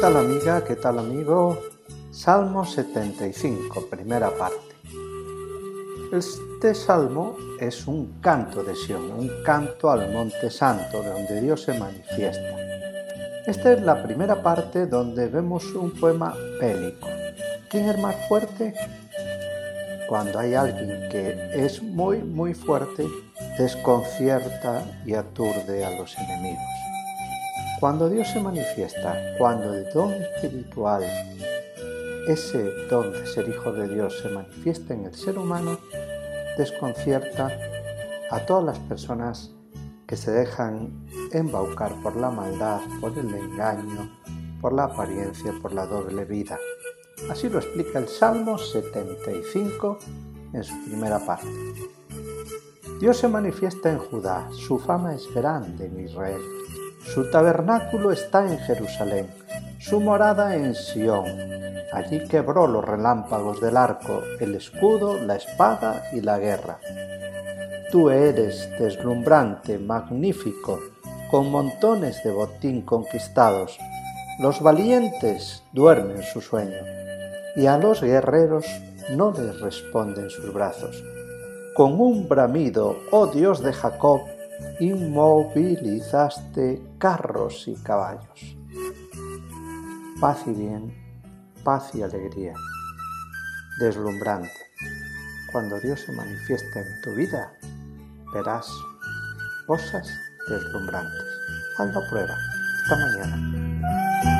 Tal amiga? ¿Qué tal amigo? Salmo 75, primera parte. Este salmo es un canto de Sion, un canto al Monte Santo, donde Dios se manifiesta. Esta es la primera parte donde vemos un poema bélico. ¿Quién es más fuerte? Cuando hay alguien que es muy, muy fuerte, desconcierta y aturde a los enemigos. Cuando Dios se manifiesta, cuando el don espiritual, ese don de ser hijo de Dios se manifiesta en el ser humano, desconcierta a todas las personas que se dejan embaucar por la maldad, por el engaño, por la apariencia, por la doble vida. Así lo explica el Salmo 75 en su primera parte. Dios se manifiesta en Judá, su fama es grande en Israel. Su tabernáculo está en Jerusalén, su morada en Sión. Allí quebró los relámpagos del arco, el escudo, la espada y la guerra. Tú eres deslumbrante, magnífico, con montones de botín conquistados. Los valientes duermen su sueño, y a los guerreros no les responden sus brazos. Con un bramido, oh Dios de Jacob, inmovilizaste carros y caballos. Paz y bien, paz y alegría. Deslumbrante. Cuando Dios se manifiesta en tu vida, verás cosas deslumbrantes. Haz la prueba. Hasta mañana.